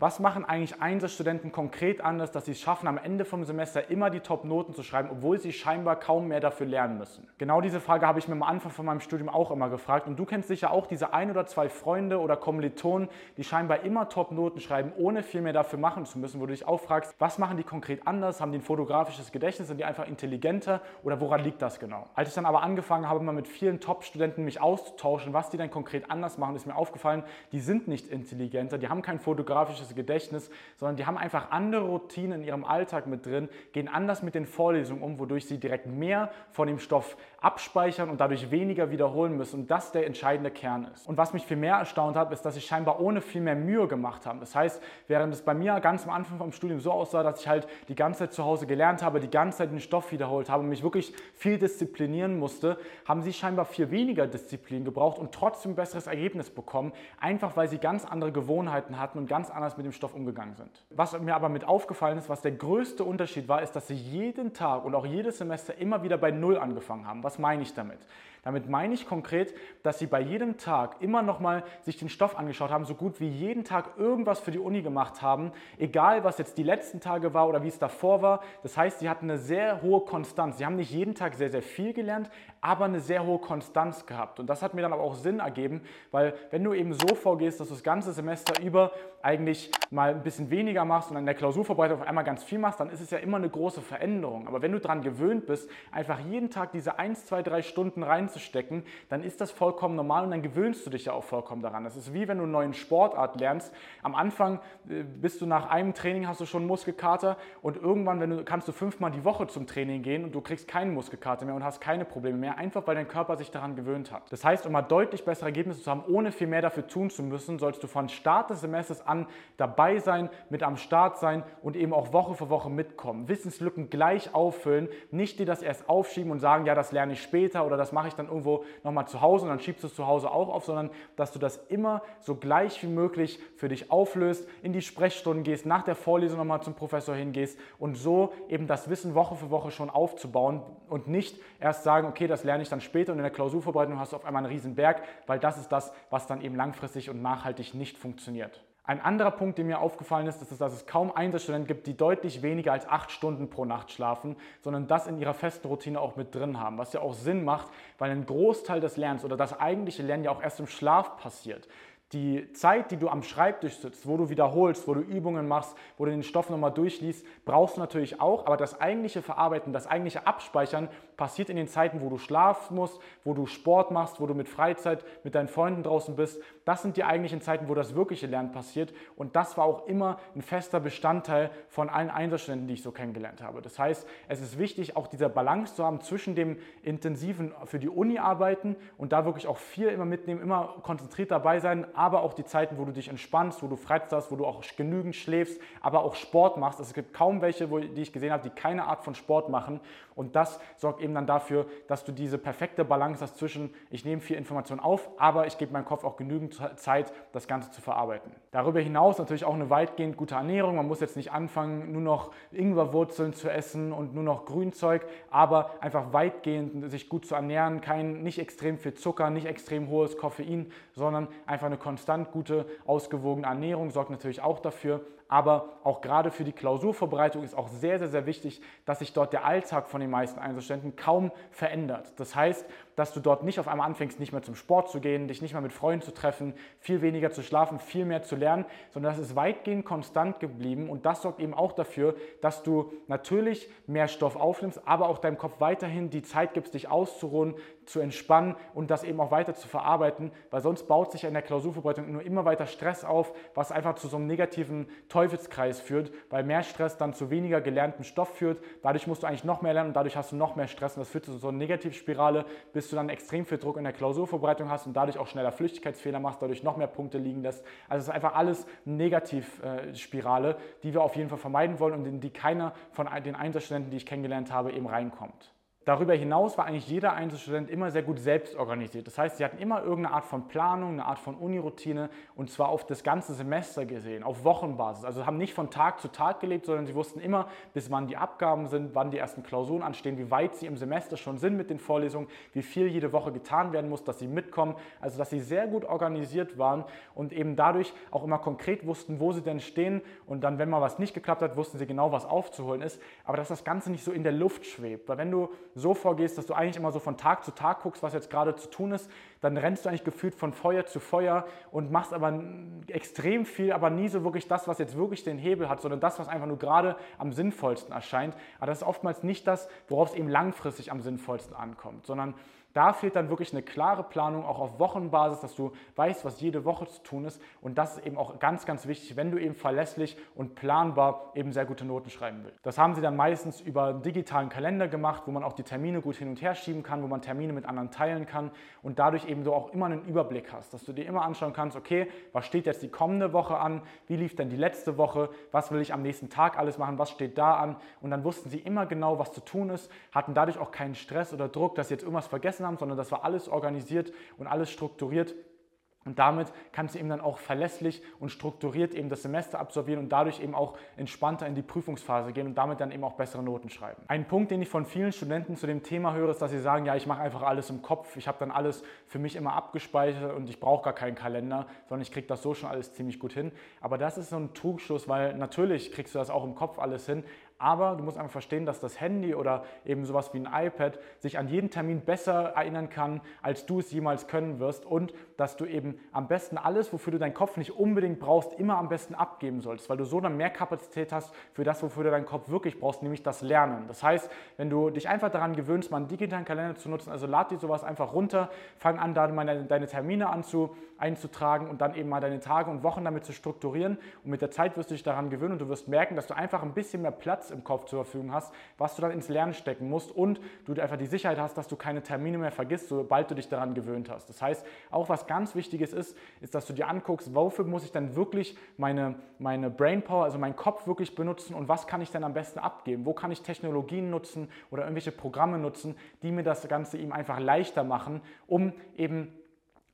Was machen eigentlich Einserstudenten konkret anders, dass sie es schaffen, am Ende vom Semester immer die Top-Noten zu schreiben, obwohl sie scheinbar kaum mehr dafür lernen müssen? Genau diese Frage habe ich mir am Anfang von meinem Studium auch immer gefragt. Und du kennst sicher auch diese ein oder zwei Freunde oder Kommilitonen, die scheinbar immer Top-Noten schreiben, ohne viel mehr dafür machen zu müssen, wo du dich auch fragst, was machen die konkret anders? Haben die ein fotografisches Gedächtnis? Sind die einfach intelligenter? Oder woran liegt das genau? Als ich dann aber angefangen habe, mal mit vielen Top-Studenten mich auszutauschen, was die dann konkret anders machen, ist mir aufgefallen, die sind nicht intelligenter, die haben kein fotografisches fotografisches Gedächtnis, sondern die haben einfach andere Routinen in ihrem Alltag mit drin, gehen anders mit den Vorlesungen um, wodurch sie direkt mehr von dem Stoff abspeichern und dadurch weniger wiederholen müssen und das der entscheidende Kern ist. Und was mich viel mehr erstaunt hat, ist, dass sie scheinbar ohne viel mehr Mühe gemacht haben. Das heißt, während es bei mir ganz am Anfang vom Studium so aussah, dass ich halt die ganze Zeit zu Hause gelernt habe, die ganze Zeit den Stoff wiederholt habe und mich wirklich viel disziplinieren musste, haben sie scheinbar viel weniger Disziplin gebraucht und trotzdem ein besseres Ergebnis bekommen, einfach weil sie ganz andere Gewohnheiten hatten und ganz anders mit dem Stoff umgegangen sind. Was mir aber mit aufgefallen ist, was der größte Unterschied war, ist, dass sie jeden Tag und auch jedes Semester immer wieder bei Null angefangen haben. Was meine ich damit? Damit meine ich konkret, dass sie bei jedem Tag immer nochmal sich den Stoff angeschaut haben, so gut wie jeden Tag irgendwas für die Uni gemacht haben, egal was jetzt die letzten Tage war oder wie es davor war. Das heißt, sie hatten eine sehr hohe Konstanz. Sie haben nicht jeden Tag sehr, sehr viel gelernt, aber eine sehr hohe Konstanz gehabt. Und das hat mir dann aber auch Sinn ergeben, weil wenn du eben so vorgehst, dass du das ganze Semester über eigentlich mal ein bisschen weniger machst und an der Klausurvorbereitung auf einmal ganz viel machst, dann ist es ja immer eine große Veränderung. Aber wenn du daran gewöhnt bist, einfach jeden Tag diese 1, 2, 3 Stunden reinzustecken, dann ist das vollkommen normal und dann gewöhnst du dich ja auch vollkommen daran. Das ist wie wenn du eine neue Sportart lernst. Am Anfang äh, bist du nach einem Training hast du schon Muskelkater und irgendwann wenn du, kannst du fünfmal die Woche zum Training gehen und du kriegst keinen Muskelkater mehr und hast keine Probleme mehr, einfach weil dein Körper sich daran gewöhnt hat. Das heißt, um mal deutlich bessere Ergebnisse zu haben, ohne viel mehr dafür tun zu müssen, sollst du von Start des Semesters an dabei sein, mit am Start sein und eben auch Woche für Woche mitkommen. Wissenslücken gleich auffüllen, nicht dir das erst aufschieben und sagen, ja, das lerne ich später oder das mache ich dann irgendwo nochmal zu Hause und dann schiebst du es zu Hause auch auf, sondern dass du das immer so gleich wie möglich für dich auflöst, in die Sprechstunden gehst, nach der Vorlesung nochmal zum Professor hingehst und so eben das Wissen Woche für Woche schon aufzubauen und nicht erst sagen, okay, das lerne ich dann später und in der Klausurvorbereitung hast du auf einmal einen riesen Berg, weil das ist das, was dann eben langfristig und nachhaltig nicht funktioniert. Ein anderer Punkt, der mir aufgefallen ist, ist, dass es kaum Einzelstudenten gibt, die deutlich weniger als acht Stunden pro Nacht schlafen, sondern das in ihrer festen Routine auch mit drin haben. Was ja auch Sinn macht, weil ein Großteil des Lernens oder das eigentliche Lernen ja auch erst im Schlaf passiert. Die Zeit, die du am Schreibtisch sitzt, wo du wiederholst, wo du Übungen machst, wo du den Stoff nochmal durchliest, brauchst du natürlich auch. Aber das eigentliche Verarbeiten, das eigentliche Abspeichern passiert in den Zeiten, wo du schlafen musst, wo du Sport machst, wo du mit Freizeit mit deinen Freunden draußen bist. Das sind die eigentlichen Zeiten, wo das wirkliche Lernen passiert. Und das war auch immer ein fester Bestandteil von allen Einserstudenten, die ich so kennengelernt habe. Das heißt, es ist wichtig, auch diese Balance zu haben zwischen dem intensiven für die Uni arbeiten und da wirklich auch viel immer mitnehmen, immer konzentriert dabei sein aber auch die Zeiten, wo du dich entspannst, wo du Freizeit hast, wo du auch genügend schläfst, aber auch Sport machst. Es gibt kaum welche, die ich gesehen habe, die keine Art von Sport machen. Und das sorgt eben dann dafür, dass du diese perfekte Balance hast zwischen, ich nehme viel Information auf, aber ich gebe meinem Kopf auch genügend Zeit, das Ganze zu verarbeiten. Darüber hinaus natürlich auch eine weitgehend gute Ernährung. Man muss jetzt nicht anfangen, nur noch Ingwerwurzeln zu essen und nur noch Grünzeug, aber einfach weitgehend sich gut zu ernähren, kein, nicht extrem viel Zucker, nicht extrem hohes Koffein, sondern einfach eine konstant gute, ausgewogene Ernährung sorgt natürlich auch dafür, aber auch gerade für die Klausurvorbereitung ist auch sehr, sehr, sehr wichtig, dass sich dort der Alltag von den meisten Einzelständen kaum verändert. Das heißt, dass du dort nicht auf einmal anfängst, nicht mehr zum Sport zu gehen, dich nicht mehr mit Freunden zu treffen, viel weniger zu schlafen, viel mehr zu lernen, sondern das ist weitgehend konstant geblieben und das sorgt eben auch dafür, dass du natürlich mehr Stoff aufnimmst, aber auch deinem Kopf weiterhin die Zeit gibst, dich auszuruhen, zu entspannen und das eben auch weiter zu verarbeiten, weil sonst baut sich in der Klausurvorbereitung nur immer weiter Stress auf, was einfach zu so einem negativen Teufelskreis führt, weil mehr Stress dann zu weniger gelerntem Stoff führt. Dadurch musst du eigentlich noch mehr lernen und dadurch hast du noch mehr Stress und das führt zu so einer Negativspirale, bis du dann extrem viel Druck in der Klausurvorbereitung hast und dadurch auch schneller Flüchtigkeitsfehler machst, dadurch noch mehr Punkte liegen lässt. Also es ist einfach alles Negativspirale, die wir auf jeden Fall vermeiden wollen und in die keiner von den Einserstudenten, die ich kennengelernt habe, eben reinkommt. Darüber hinaus war eigentlich jeder Einzelstudent immer sehr gut selbst organisiert. Das heißt, sie hatten immer irgendeine Art von Planung, eine Art von Uniroutine und zwar auf das ganze Semester gesehen, auf Wochenbasis. Also haben nicht von Tag zu Tag gelebt, sondern sie wussten immer, bis wann die Abgaben sind, wann die ersten Klausuren anstehen, wie weit sie im Semester schon sind mit den Vorlesungen, wie viel jede Woche getan werden muss, dass sie mitkommen. Also dass sie sehr gut organisiert waren und eben dadurch auch immer konkret wussten, wo sie denn stehen und dann, wenn mal was nicht geklappt hat, wussten sie genau, was aufzuholen ist. Aber dass das Ganze nicht so in der Luft schwebt. Weil wenn du so vorgehst, dass du eigentlich immer so von Tag zu Tag guckst, was jetzt gerade zu tun ist, dann rennst du eigentlich gefühlt von Feuer zu Feuer und machst aber extrem viel, aber nie so wirklich das, was jetzt wirklich den Hebel hat, sondern das, was einfach nur gerade am sinnvollsten erscheint. Aber das ist oftmals nicht das, worauf es eben langfristig am sinnvollsten ankommt, sondern da fehlt dann wirklich eine klare Planung, auch auf Wochenbasis, dass du weißt, was jede Woche zu tun ist. Und das ist eben auch ganz, ganz wichtig, wenn du eben verlässlich und planbar eben sehr gute Noten schreiben willst. Das haben sie dann meistens über einen digitalen Kalender gemacht, wo man auch die Termine gut hin und her schieben kann, wo man Termine mit anderen teilen kann und dadurch eben so auch immer einen Überblick hast, dass du dir immer anschauen kannst, okay, was steht jetzt die kommende Woche an, wie lief denn die letzte Woche, was will ich am nächsten Tag alles machen, was steht da an. Und dann wussten sie immer genau, was zu tun ist, hatten dadurch auch keinen Stress oder Druck, dass sie jetzt irgendwas vergessen haben haben, sondern das war alles organisiert und alles strukturiert. Und damit kannst du eben dann auch verlässlich und strukturiert eben das Semester absolvieren und dadurch eben auch entspannter in die Prüfungsphase gehen und damit dann eben auch bessere Noten schreiben. Ein Punkt, den ich von vielen Studenten zu dem Thema höre, ist, dass sie sagen, ja, ich mache einfach alles im Kopf, ich habe dann alles für mich immer abgespeichert und ich brauche gar keinen Kalender, sondern ich kriege das so schon alles ziemlich gut hin. Aber das ist so ein Trugschluss, weil natürlich kriegst du das auch im Kopf alles hin, aber du musst einfach verstehen, dass das Handy oder eben sowas wie ein iPad sich an jeden Termin besser erinnern kann, als du es jemals können wirst. Und dass du eben am besten alles, wofür du deinen Kopf nicht unbedingt brauchst, immer am besten abgeben solltest, weil du so dann mehr Kapazität hast für das, wofür du deinen Kopf wirklich brauchst, nämlich das Lernen. Das heißt, wenn du dich einfach daran gewöhnst, mal einen digitalen Kalender zu nutzen, also lad dir sowas einfach runter, fang an, da mal deine Termine anzu, einzutragen und dann eben mal deine Tage und Wochen damit zu strukturieren. Und mit der Zeit wirst du dich daran gewöhnen und du wirst merken, dass du einfach ein bisschen mehr Platz im Kopf zur Verfügung hast, was du dann ins Lernen stecken musst und du einfach die Sicherheit hast, dass du keine Termine mehr vergisst, sobald du dich daran gewöhnt hast. Das heißt, auch was ganz Wichtiges ist, ist, dass du dir anguckst, wofür muss ich dann wirklich meine, meine Brainpower, also meinen Kopf wirklich benutzen und was kann ich dann am besten abgeben? Wo kann ich Technologien nutzen oder irgendwelche Programme nutzen, die mir das Ganze eben einfach leichter machen, um eben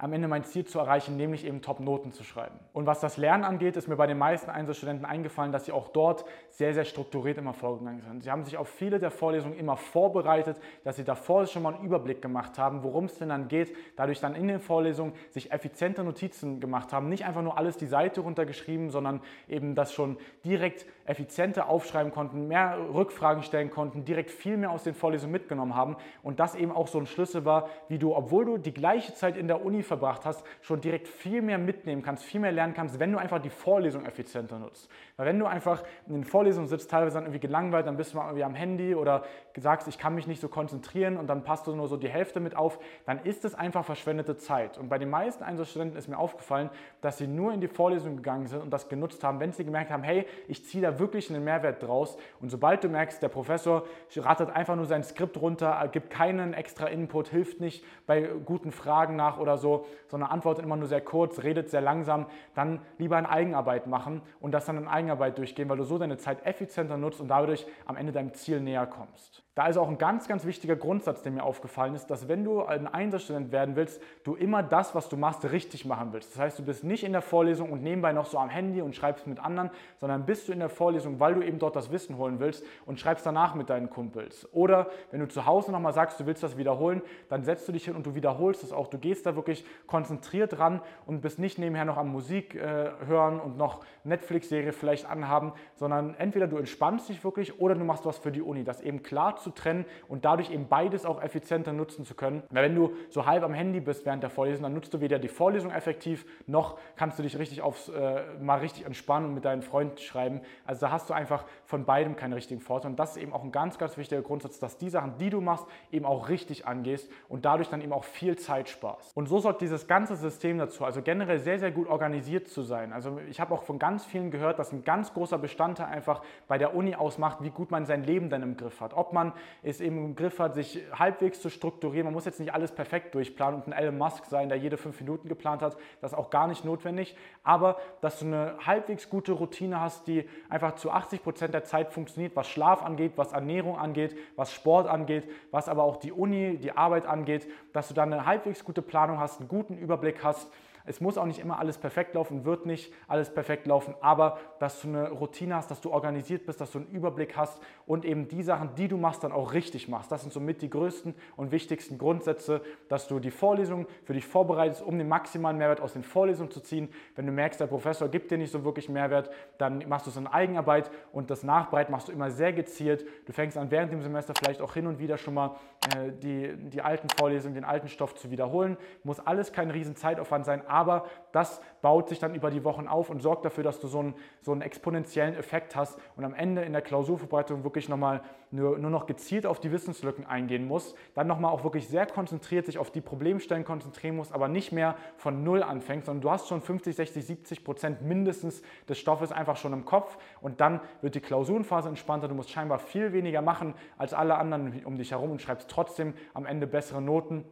am Ende mein Ziel zu erreichen, nämlich eben Top-Noten zu schreiben. Und was das Lernen angeht, ist mir bei den meisten Einzelstudenten eingefallen, dass sie auch dort sehr, sehr strukturiert immer vorgegangen sind. Sie haben sich auf viele der Vorlesungen immer vorbereitet, dass sie davor schon mal einen Überblick gemacht haben, worum es denn dann geht, dadurch dann in den Vorlesungen sich effiziente Notizen gemacht haben, nicht einfach nur alles die Seite runtergeschrieben, sondern eben das schon direkt effizienter aufschreiben konnten, mehr Rückfragen stellen konnten, direkt viel mehr aus den Vorlesungen mitgenommen haben und das eben auch so ein Schlüssel war, wie du, obwohl du die gleiche Zeit in der Uni verbracht hast, schon direkt viel mehr mitnehmen kannst, viel mehr lernen kannst, wenn du einfach die Vorlesung effizienter nutzt. Weil wenn du einfach in den Vorlesungen sitzt, teilweise dann irgendwie gelangweilt, dann bist du mal irgendwie am Handy oder sagst, ich kann mich nicht so konzentrieren und dann passt du nur so die Hälfte mit auf, dann ist es einfach verschwendete Zeit. Und bei den meisten Einzelstudenten ist mir aufgefallen, dass sie nur in die Vorlesung gegangen sind und das genutzt haben, wenn sie gemerkt haben, hey, ich ziehe da wirklich einen Mehrwert draus. Und sobald du merkst, der Professor rattert einfach nur sein Skript runter, gibt keinen extra Input, hilft nicht bei guten Fragen nach oder so, sondern antwortet immer nur sehr kurz, redet sehr langsam, dann lieber in Eigenarbeit machen und das dann in Eigenarbeit durchgehen, weil du so deine Zeit effizienter nutzt und dadurch am Ende deinem Ziel näher kommst. Da ist auch ein ganz, ganz wichtiger Grundsatz, der mir aufgefallen ist, dass wenn du ein Einserstudent werden willst, du immer das, was du machst, richtig machen willst. Das heißt, du bist nicht in der Vorlesung und nebenbei noch so am Handy und schreibst mit anderen, sondern bist du in der Vorlesung, weil du eben dort das Wissen holen willst und schreibst danach mit deinen Kumpels. Oder wenn du zu Hause nochmal sagst, du willst das wiederholen, dann setzt du dich hin und du wiederholst es auch. Du gehst da wirklich konzentriert ran und bist nicht nebenher noch am Musik äh, hören und noch Netflix-Serie vielleicht anhaben, sondern entweder du entspannst dich wirklich oder du machst was für die Uni. Das eben klar zu trennen und dadurch eben beides auch effizienter nutzen zu können. Weil wenn du so halb am Handy bist während der Vorlesung, dann nutzt du weder die Vorlesung effektiv, noch kannst du dich richtig aufs, äh, mal richtig entspannen und mit deinen Freunden schreiben. Also da hast du einfach von beidem keinen richtigen Vorteil. Und das ist eben auch ein ganz, ganz wichtiger Grundsatz, dass die Sachen, die du machst, eben auch richtig angehst und dadurch dann eben auch viel Zeit sparst. Und so sollte dieses ganze System dazu, also generell sehr, sehr gut organisiert zu sein. Also ich habe auch von ganz vielen gehört, dass ein ganz großer Bestandteil einfach bei der Uni ausmacht, wie gut man sein Leben dann im Griff hat. Ob man es eben im Griff hat, sich halbwegs zu strukturieren. Man muss jetzt nicht alles perfekt durchplanen und ein Elon Musk sein, der jede fünf Minuten geplant hat. Das ist auch gar nicht notwendig. Aber dass du eine halbwegs gute Routine hast, die einfach zu 80 Prozent der Zeit funktioniert, was Schlaf angeht, was Ernährung angeht, was Sport angeht, was aber auch die Uni, die Arbeit angeht, dass du dann eine halbwegs gute Planung hast, einen guten Überblick hast es muss auch nicht immer alles perfekt laufen, wird nicht alles perfekt laufen, aber dass du eine Routine hast, dass du organisiert bist, dass du einen Überblick hast und eben die Sachen, die du machst, dann auch richtig machst. Das sind somit die größten und wichtigsten Grundsätze, dass du die Vorlesung für dich vorbereitest, um den maximalen Mehrwert aus den Vorlesungen zu ziehen. Wenn du merkst, der Professor gibt dir nicht so wirklich Mehrwert, dann machst du es in Eigenarbeit und das Nachbereiten machst du immer sehr gezielt. Du fängst an, während dem Semester vielleicht auch hin und wieder schon mal äh, die, die alten Vorlesungen, den alten Stoff zu wiederholen. Muss alles kein riesen Zeitaufwand sein, aber das baut sich dann über die Wochen auf und sorgt dafür, dass du so einen, so einen exponentiellen Effekt hast und am Ende in der Klausurvorbereitung wirklich nochmal nur, nur noch gezielt auf die Wissenslücken eingehen musst, dann nochmal auch wirklich sehr konzentriert sich auf die Problemstellen konzentrieren musst, aber nicht mehr von Null anfängst, sondern du hast schon 50, 60, 70 Prozent mindestens des Stoffes einfach schon im Kopf und dann wird die Klausurenphase entspannter. Du musst scheinbar viel weniger machen als alle anderen um dich herum und schreibst trotzdem am Ende bessere Noten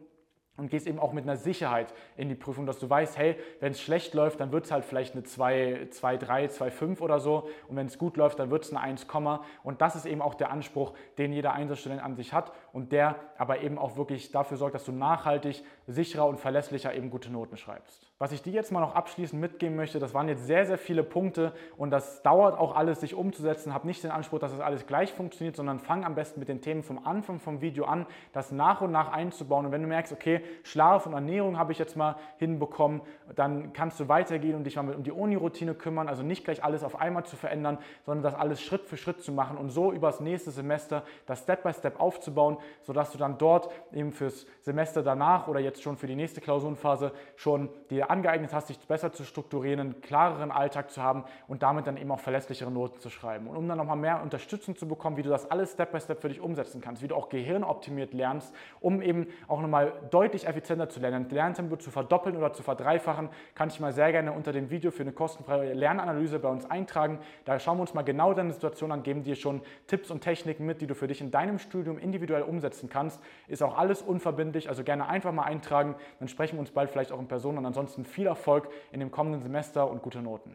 und gehst eben auch mit einer Sicherheit in die Prüfung, dass du weißt, hey, wenn es schlecht läuft, dann wird es halt vielleicht eine 2, 2, 3, 2, 5 oder so und wenn es gut läuft, dann wird es eine 1, und das ist eben auch der Anspruch, den jeder Einzelstudent an sich hat und der aber eben auch wirklich dafür sorgt, dass du nachhaltig, sicherer und verlässlicher eben gute Noten schreibst. Was ich dir jetzt mal noch abschließend mitgeben möchte, das waren jetzt sehr, sehr viele Punkte und das dauert auch alles, sich umzusetzen. Hab nicht den Anspruch, dass das alles gleich funktioniert, sondern fang am besten mit den Themen vom Anfang vom Video an, das nach und nach einzubauen. Und wenn du merkst, okay, Schlaf und Ernährung habe ich jetzt mal hinbekommen, dann kannst du weitergehen und dich mal um die Uni-Routine kümmern. Also nicht gleich alles auf einmal zu verändern, sondern das alles Schritt für Schritt zu machen und so übers nächste Semester das Step by Step aufzubauen, sodass du dann dort eben fürs Semester danach oder jetzt schon für die nächste Klausurenphase schon dir angeeignet hast, dich besser zu strukturieren, einen klareren Alltag zu haben und damit dann eben auch verlässlichere Noten zu schreiben. Und um dann nochmal mehr Unterstützung zu bekommen, wie du das alles Step by Step für dich umsetzen kannst, wie du auch gehirnoptimiert lernst, um eben auch nochmal deutlich effizienter zu lernen, Lerntempo zu verdoppeln oder zu verdreifachen, kann ich mal sehr gerne unter dem Video für eine kostenfreie Lernanalyse bei uns eintragen. Da schauen wir uns mal genau deine Situation an, geben dir schon Tipps und Techniken mit, die du für dich in deinem Studium individuell umsetzen kannst. Ist auch alles unverbindlich, also gerne einfach mal eintragen. Dann sprechen wir uns bald vielleicht auch in Person und ansonsten viel Erfolg in dem kommenden Semester und gute Noten.